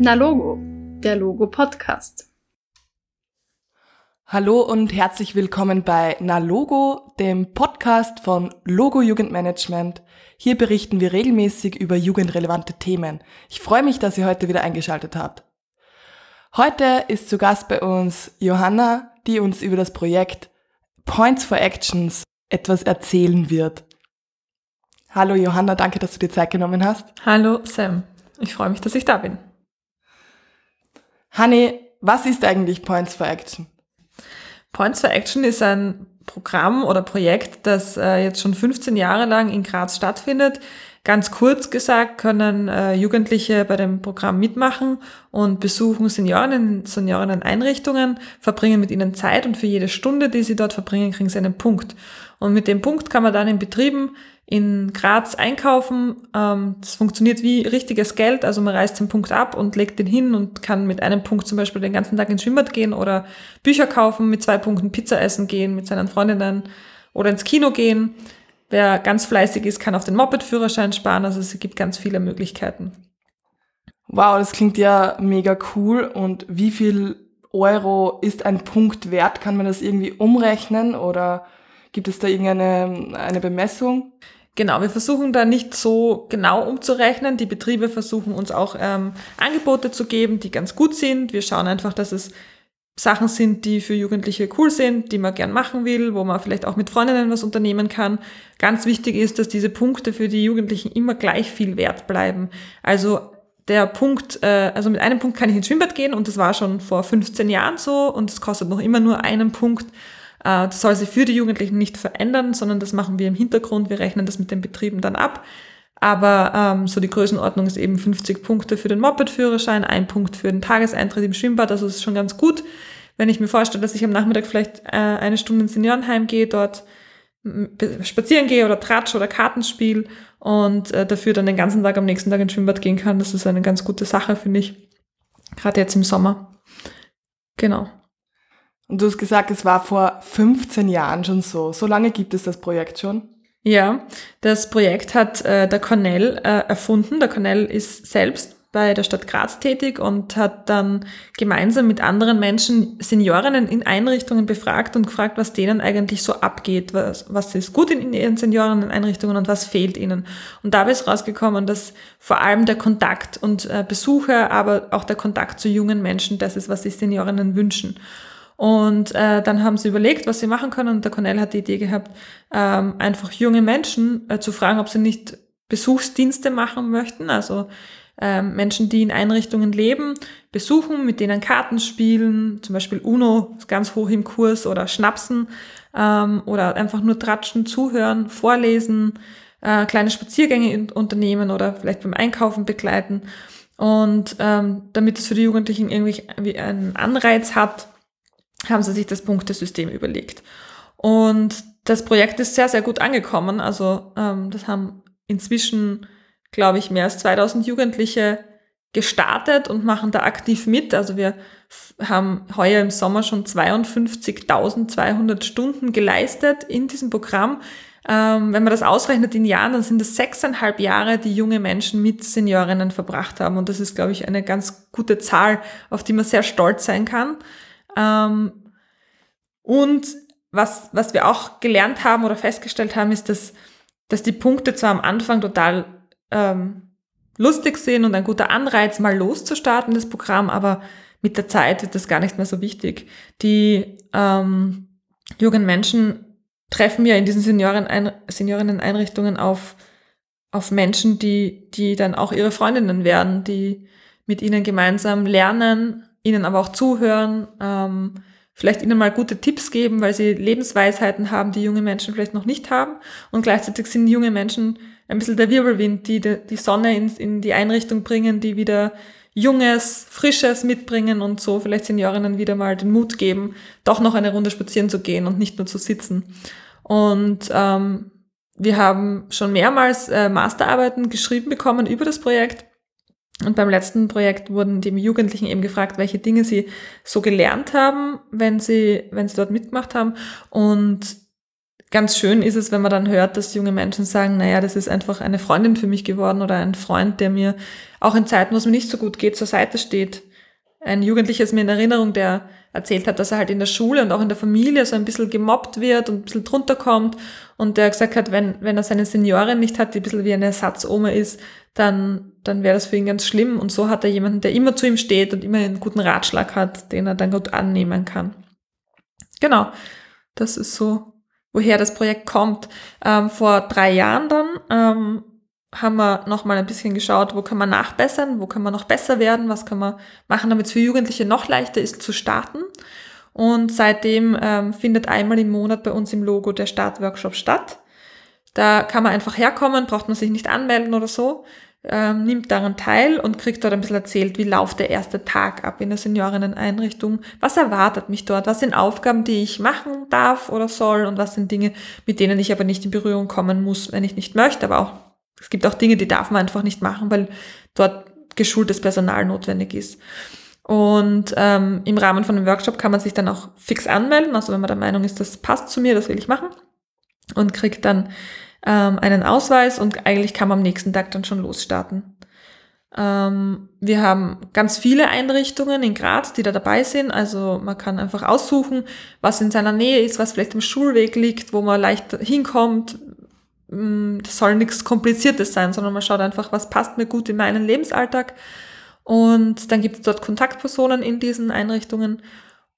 Na Logo, der Logo Podcast. Hallo und herzlich willkommen bei Na Logo, dem Podcast von Logo Jugendmanagement. Hier berichten wir regelmäßig über jugendrelevante Themen. Ich freue mich, dass ihr heute wieder eingeschaltet habt. Heute ist zu Gast bei uns Johanna, die uns über das Projekt Points for Actions etwas erzählen wird. Hallo Johanna, danke, dass du dir Zeit genommen hast. Hallo Sam, ich freue mich, dass ich da bin. Hanni, was ist eigentlich Points for Action? Points for Action ist ein Programm oder Projekt, das äh, jetzt schon 15 Jahre lang in Graz stattfindet. Ganz kurz gesagt können äh, Jugendliche bei dem Programm mitmachen und besuchen Senioren Senioreneinrichtungen, verbringen mit ihnen Zeit und für jede Stunde, die sie dort verbringen, kriegen sie einen Punkt. Und mit dem Punkt kann man dann in Betrieben in Graz einkaufen. Ähm, das funktioniert wie richtiges Geld, also man reißt den Punkt ab und legt den hin und kann mit einem Punkt zum Beispiel den ganzen Tag ins Schwimmbad gehen oder Bücher kaufen, mit zwei Punkten Pizza essen gehen, mit seinen Freundinnen oder ins Kino gehen. Wer ganz fleißig ist, kann auf den Moped-Führerschein sparen. Also es gibt ganz viele Möglichkeiten. Wow, das klingt ja mega cool. Und wie viel Euro ist ein Punkt wert? Kann man das irgendwie umrechnen oder gibt es da irgendeine eine Bemessung? Genau, wir versuchen da nicht so genau umzurechnen. Die Betriebe versuchen uns auch ähm, Angebote zu geben, die ganz gut sind. Wir schauen einfach, dass es Sachen sind, die für Jugendliche cool sind, die man gern machen will, wo man vielleicht auch mit Freundinnen was unternehmen kann. Ganz wichtig ist, dass diese Punkte für die Jugendlichen immer gleich viel wert bleiben. Also der Punkt, äh, also mit einem Punkt kann ich ins Schwimmbad gehen und das war schon vor 15 Jahren so und es kostet noch immer nur einen Punkt. Äh, das soll sich für die Jugendlichen nicht verändern, sondern das machen wir im Hintergrund. Wir rechnen das mit den Betrieben dann ab. Aber ähm, so die Größenordnung ist eben 50 Punkte für den Moped-Führerschein, ein Punkt für den Tageseintritt im Schwimmbad. Also das ist schon ganz gut. Wenn ich mir vorstelle, dass ich am Nachmittag vielleicht äh, eine Stunde ins Seniorenheim gehe, dort spazieren gehe oder Tratsch oder Kartenspiel und äh, dafür dann den ganzen Tag am nächsten Tag ins Schwimmbad gehen kann. Das ist eine ganz gute Sache, finde ich. Gerade jetzt im Sommer. Genau. Und du hast gesagt, es war vor 15 Jahren schon so. So lange gibt es das Projekt schon? Ja, das Projekt hat äh, der Cornell äh, erfunden. Der Cornell ist selbst bei der Stadt Graz tätig und hat dann gemeinsam mit anderen Menschen Seniorinnen in Einrichtungen befragt und gefragt, was denen eigentlich so abgeht, was, was ist gut in ihren Seniorinnen-Einrichtungen und was fehlt ihnen. Und dabei ist rausgekommen, dass vor allem der Kontakt und äh, Besucher, aber auch der Kontakt zu jungen Menschen, das ist, was sich Seniorinnen wünschen. Und äh, dann haben sie überlegt, was sie machen können. Und der Cornell hat die Idee gehabt, ähm, einfach junge Menschen äh, zu fragen, ob sie nicht Besuchsdienste machen möchten. Also ähm, Menschen, die in Einrichtungen leben, besuchen, mit denen Karten spielen, zum Beispiel Uno ist ganz hoch im Kurs oder Schnapsen ähm, oder einfach nur tratschen, zuhören, vorlesen, äh, kleine Spaziergänge unternehmen oder vielleicht beim Einkaufen begleiten. Und ähm, damit es für die Jugendlichen irgendwie einen Anreiz hat, haben sie sich das Punktesystem überlegt. Und das Projekt ist sehr, sehr gut angekommen. Also ähm, das haben inzwischen, glaube ich, mehr als 2000 Jugendliche gestartet und machen da aktiv mit. Also wir haben heuer im Sommer schon 52.200 Stunden geleistet in diesem Programm. Ähm, wenn man das ausrechnet in Jahren, dann sind es sechseinhalb Jahre, die junge Menschen mit Seniorinnen verbracht haben. Und das ist, glaube ich, eine ganz gute Zahl, auf die man sehr stolz sein kann. Ähm, und was, was wir auch gelernt haben oder festgestellt haben, ist, dass, dass die Punkte zwar am Anfang total ähm, lustig sind und ein guter Anreiz, mal loszustarten, das Programm, aber mit der Zeit wird das gar nicht mehr so wichtig. Die ähm, jungen Menschen treffen ja in diesen Senioren Seniorinnen-Einrichtungen auf, auf Menschen, die, die dann auch ihre Freundinnen werden, die mit ihnen gemeinsam lernen, ihnen aber auch zuhören, ähm, vielleicht ihnen mal gute Tipps geben, weil sie Lebensweisheiten haben, die junge Menschen vielleicht noch nicht haben. Und gleichzeitig sind junge Menschen ein bisschen der Wirbelwind, die die Sonne in, in die Einrichtung bringen, die wieder Junges, Frisches mitbringen und so vielleicht Seniorinnen wieder mal den Mut geben, doch noch eine Runde spazieren zu gehen und nicht nur zu sitzen. Und ähm, wir haben schon mehrmals äh, Masterarbeiten geschrieben bekommen über das Projekt und beim letzten Projekt wurden die Jugendlichen eben gefragt, welche Dinge sie so gelernt haben, wenn sie, wenn sie dort mitgemacht haben. Und ganz schön ist es, wenn man dann hört, dass junge Menschen sagen, naja, das ist einfach eine Freundin für mich geworden oder ein Freund, der mir auch in Zeiten, wo es mir nicht so gut geht, zur Seite steht. Ein Jugendlicher ist mir in Erinnerung, der erzählt hat, dass er halt in der Schule und auch in der Familie so ein bisschen gemobbt wird und ein bisschen drunter kommt und der gesagt hat, wenn, wenn er seine Seniorin nicht hat, die ein bisschen wie eine Ersatzoma ist, dann, dann wäre das für ihn ganz schlimm und so hat er jemanden, der immer zu ihm steht und immer einen guten Ratschlag hat, den er dann gut annehmen kann. Genau, das ist so, woher das Projekt kommt. Ähm, vor drei Jahren dann ähm, haben wir nochmal ein bisschen geschaut, wo kann man nachbessern, wo kann man noch besser werden, was kann man machen, damit es für Jugendliche noch leichter ist zu starten. Und seitdem ähm, findet einmal im Monat bei uns im Logo der Startworkshop statt. Da kann man einfach herkommen, braucht man sich nicht anmelden oder so, ähm, nimmt daran teil und kriegt dort ein bisschen erzählt, wie läuft der erste Tag ab in der Seniorinneneinrichtung, was erwartet mich dort, was sind Aufgaben, die ich machen darf oder soll und was sind Dinge, mit denen ich aber nicht in Berührung kommen muss, wenn ich nicht möchte, aber auch es gibt auch Dinge, die darf man einfach nicht machen, weil dort geschultes Personal notwendig ist. Und ähm, im Rahmen von einem Workshop kann man sich dann auch fix anmelden, also wenn man der Meinung ist, das passt zu mir, das will ich machen, und kriegt dann ähm, einen Ausweis und eigentlich kann man am nächsten Tag dann schon losstarten. Ähm, wir haben ganz viele Einrichtungen in Graz, die da dabei sind. Also man kann einfach aussuchen, was in seiner Nähe ist, was vielleicht im Schulweg liegt, wo man leicht hinkommt, Mm, das soll nichts Kompliziertes sein, sondern man schaut einfach, was passt mir gut in meinen Lebensalltag. Und dann gibt es dort Kontaktpersonen in diesen Einrichtungen.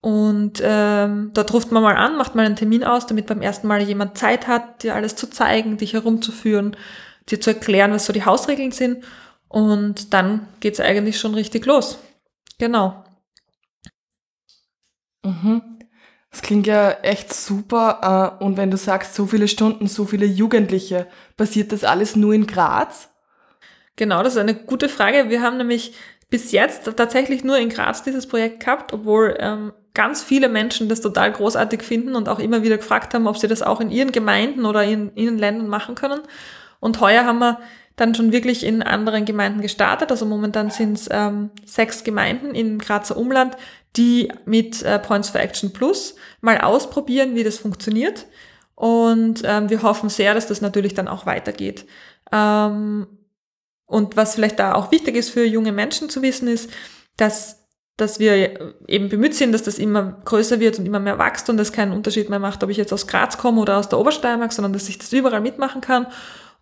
Und ähm, dort ruft man mal an, macht mal einen Termin aus, damit beim ersten Mal jemand Zeit hat, dir alles zu zeigen, dich herumzuführen, dir zu erklären, was so die Hausregeln sind. Und dann geht's eigentlich schon richtig los. Genau. Mhm. Das klingt ja echt super. Äh, und wenn du sagst, so viele Stunden, so viele Jugendliche, passiert das alles nur in Graz? Genau, das ist eine gute Frage. Wir haben nämlich bis jetzt tatsächlich nur in Graz dieses Projekt gehabt, obwohl ähm, ganz viele Menschen das total großartig finden und auch immer wieder gefragt haben, ob sie das auch in ihren Gemeinden oder in ihren Ländern machen können. Und heuer haben wir dann schon wirklich in anderen Gemeinden gestartet. Also momentan sind es ähm, sechs Gemeinden im Grazer Umland, die mit äh, Points for Action Plus mal ausprobieren, wie das funktioniert. Und ähm, wir hoffen sehr, dass das natürlich dann auch weitergeht. Ähm, und was vielleicht da auch wichtig ist für junge Menschen zu wissen, ist, dass dass wir eben bemüht sind, dass das immer größer wird und immer mehr wächst und es keinen Unterschied mehr macht, ob ich jetzt aus Graz komme oder aus der Obersteiermark, sondern dass ich das überall mitmachen kann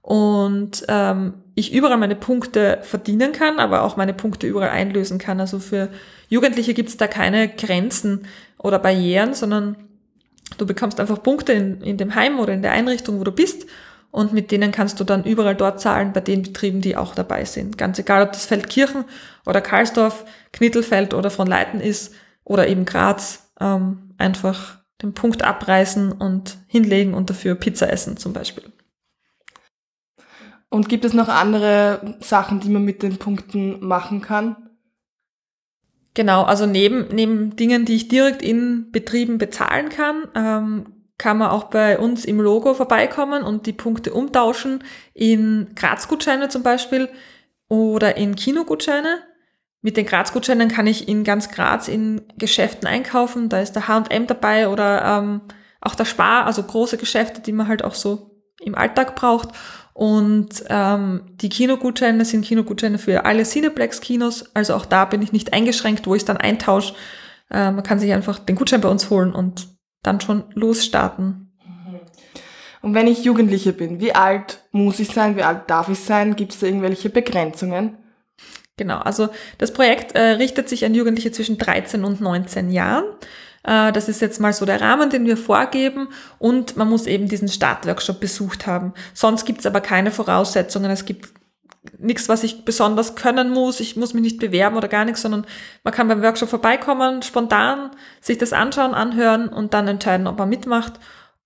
und ähm, ich überall meine Punkte verdienen kann, aber auch meine Punkte überall einlösen kann. Also für Jugendliche gibt es da keine Grenzen oder Barrieren, sondern du bekommst einfach Punkte in, in dem Heim oder in der Einrichtung, wo du bist und mit denen kannst du dann überall dort zahlen bei den Betrieben, die auch dabei sind. Ganz egal, ob das Feldkirchen oder Karlsdorf, Knittelfeld oder von Leiten ist oder eben Graz, ähm, einfach den Punkt abreißen und hinlegen und dafür Pizza essen zum Beispiel. Und gibt es noch andere Sachen, die man mit den Punkten machen kann? Genau, also neben, neben Dingen, die ich direkt in Betrieben bezahlen kann, ähm, kann man auch bei uns im Logo vorbeikommen und die Punkte umtauschen in Graz-Gutscheine zum Beispiel oder in Kinogutscheine. Mit den Graz-Gutscheinen kann ich in ganz Graz in Geschäften einkaufen. Da ist der H&M dabei oder ähm, auch der Spar, also große Geschäfte, die man halt auch so im Alltag braucht. Und ähm, die Kinogutscheine sind Kinogutscheine für alle Cineplex-Kinos. Also auch da bin ich nicht eingeschränkt, wo ich dann eintausche. Äh, man kann sich einfach den Gutschein bei uns holen und dann schon losstarten. Mhm. Und wenn ich Jugendliche bin, wie alt muss ich sein, wie alt darf ich sein? Gibt es da irgendwelche Begrenzungen? Genau, also das Projekt äh, richtet sich an Jugendliche zwischen 13 und 19 Jahren. Äh, das ist jetzt mal so der Rahmen, den wir vorgeben und man muss eben diesen Startworkshop besucht haben. Sonst gibt es aber keine Voraussetzungen. Es gibt nichts, was ich besonders können muss. Ich muss mich nicht bewerben oder gar nichts, sondern man kann beim Workshop vorbeikommen, spontan sich das anschauen, anhören und dann entscheiden, ob man mitmacht.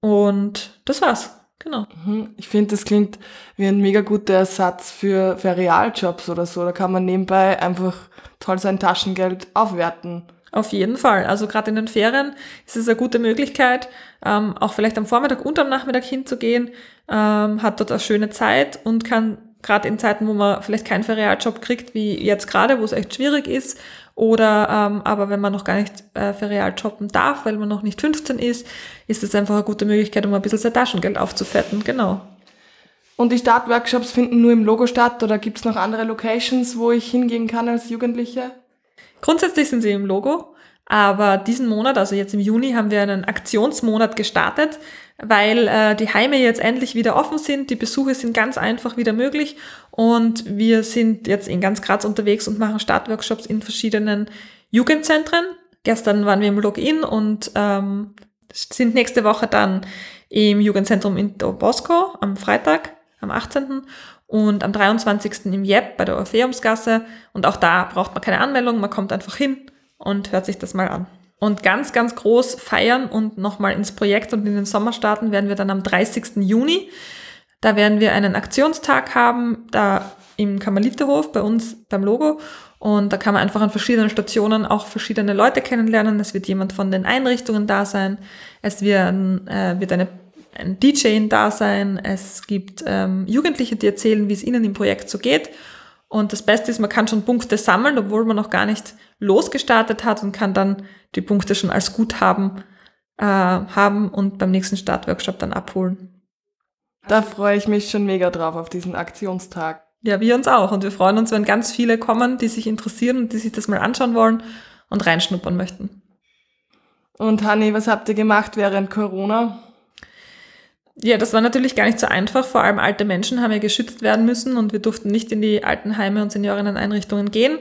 Und das war's. Genau. Mhm. Ich finde, das klingt wie ein mega guter Ersatz für, für Realjobs oder so. Da kann man nebenbei einfach toll sein Taschengeld aufwerten. Auf jeden Fall. Also gerade in den Ferien ist es eine gute Möglichkeit, ähm, auch vielleicht am Vormittag und am Nachmittag hinzugehen, ähm, hat dort eine schöne Zeit und kann gerade in Zeiten, wo man vielleicht keinen Ferialjob kriegt, wie jetzt gerade, wo es echt schwierig ist, Oder ähm, aber wenn man noch gar nicht äh, ferial jobben darf, weil man noch nicht 15 ist, ist es einfach eine gute Möglichkeit, um ein bisschen sein Taschengeld aufzufetten. Genau. Und die Startworkshops finden nur im Logo statt oder gibt es noch andere Locations, wo ich hingehen kann als Jugendliche? Grundsätzlich sind sie im Logo, aber diesen Monat, also jetzt im Juni, haben wir einen Aktionsmonat gestartet, weil äh, die Heime jetzt endlich wieder offen sind. Die Besuche sind ganz einfach wieder möglich und wir sind jetzt in ganz Graz unterwegs und machen Startworkshops in verschiedenen Jugendzentren. Gestern waren wir im Login und ähm, sind nächste Woche dann im Jugendzentrum in Do Bosco am Freitag, am 18. und am 23. im JEP bei der Orpheumsgasse. Und auch da braucht man keine Anmeldung, man kommt einfach hin und hört sich das mal an. Und ganz, ganz groß feiern und nochmal ins Projekt und in den Sommer starten werden wir dann am 30. Juni. Da werden wir einen Aktionstag haben, da im Karmeliterhof bei uns beim Logo. Und da kann man einfach an verschiedenen Stationen auch verschiedene Leute kennenlernen. Es wird jemand von den Einrichtungen da sein. Es wird, äh, wird eine, ein DJ da sein. Es gibt ähm, Jugendliche, die erzählen, wie es ihnen im Projekt so geht. Und das Beste ist, man kann schon Punkte sammeln, obwohl man noch gar nicht losgestartet hat und kann dann die Punkte schon als Guthaben äh, haben und beim nächsten Startworkshop dann abholen. Da freue ich mich schon mega drauf auf diesen Aktionstag. Ja, wir uns auch. Und wir freuen uns, wenn ganz viele kommen, die sich interessieren und die sich das mal anschauen wollen und reinschnuppern möchten. Und Hanni, was habt ihr gemacht während Corona? Ja, das war natürlich gar nicht so einfach. Vor allem alte Menschen haben ja geschützt werden müssen und wir durften nicht in die Altenheime und Seniorinneneinrichtungen gehen.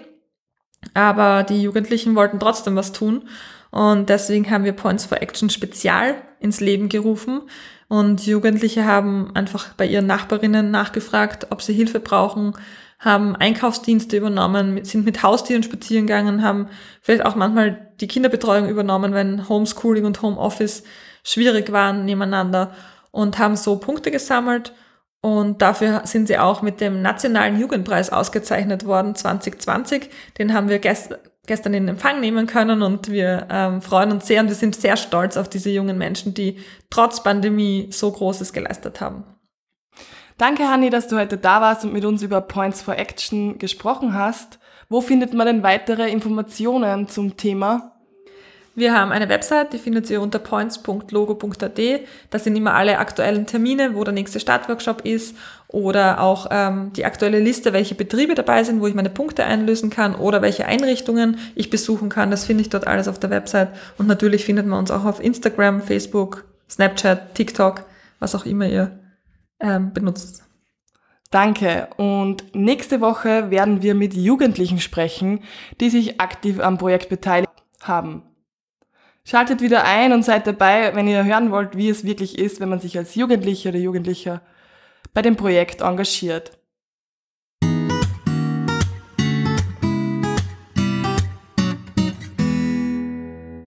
Aber die Jugendlichen wollten trotzdem was tun. Und deswegen haben wir Points for Action Spezial ins Leben gerufen. Und Jugendliche haben einfach bei ihren Nachbarinnen nachgefragt, ob sie Hilfe brauchen, haben Einkaufsdienste übernommen, sind mit Haustieren spazieren gegangen, haben vielleicht auch manchmal die Kinderbetreuung übernommen, wenn Homeschooling und Homeoffice schwierig waren nebeneinander und haben so Punkte gesammelt. Und dafür sind sie auch mit dem Nationalen Jugendpreis ausgezeichnet worden 2020. Den haben wir gest gestern in Empfang nehmen können und wir ähm, freuen uns sehr und wir sind sehr stolz auf diese jungen Menschen, die trotz Pandemie so Großes geleistet haben. Danke, Hanni, dass du heute da warst und mit uns über Points for Action gesprochen hast. Wo findet man denn weitere Informationen zum Thema? Wir haben eine Website, die findet ihr unter points.logo.at. Da sind immer alle aktuellen Termine, wo der nächste Startworkshop ist oder auch ähm, die aktuelle Liste, welche Betriebe dabei sind, wo ich meine Punkte einlösen kann oder welche Einrichtungen ich besuchen kann. Das finde ich dort alles auf der Website. Und natürlich findet man uns auch auf Instagram, Facebook, Snapchat, TikTok, was auch immer ihr ähm, benutzt. Danke. Und nächste Woche werden wir mit Jugendlichen sprechen, die sich aktiv am Projekt beteiligt haben. Schaltet wieder ein und seid dabei, wenn ihr hören wollt, wie es wirklich ist, wenn man sich als Jugendlicher oder Jugendlicher bei dem Projekt engagiert.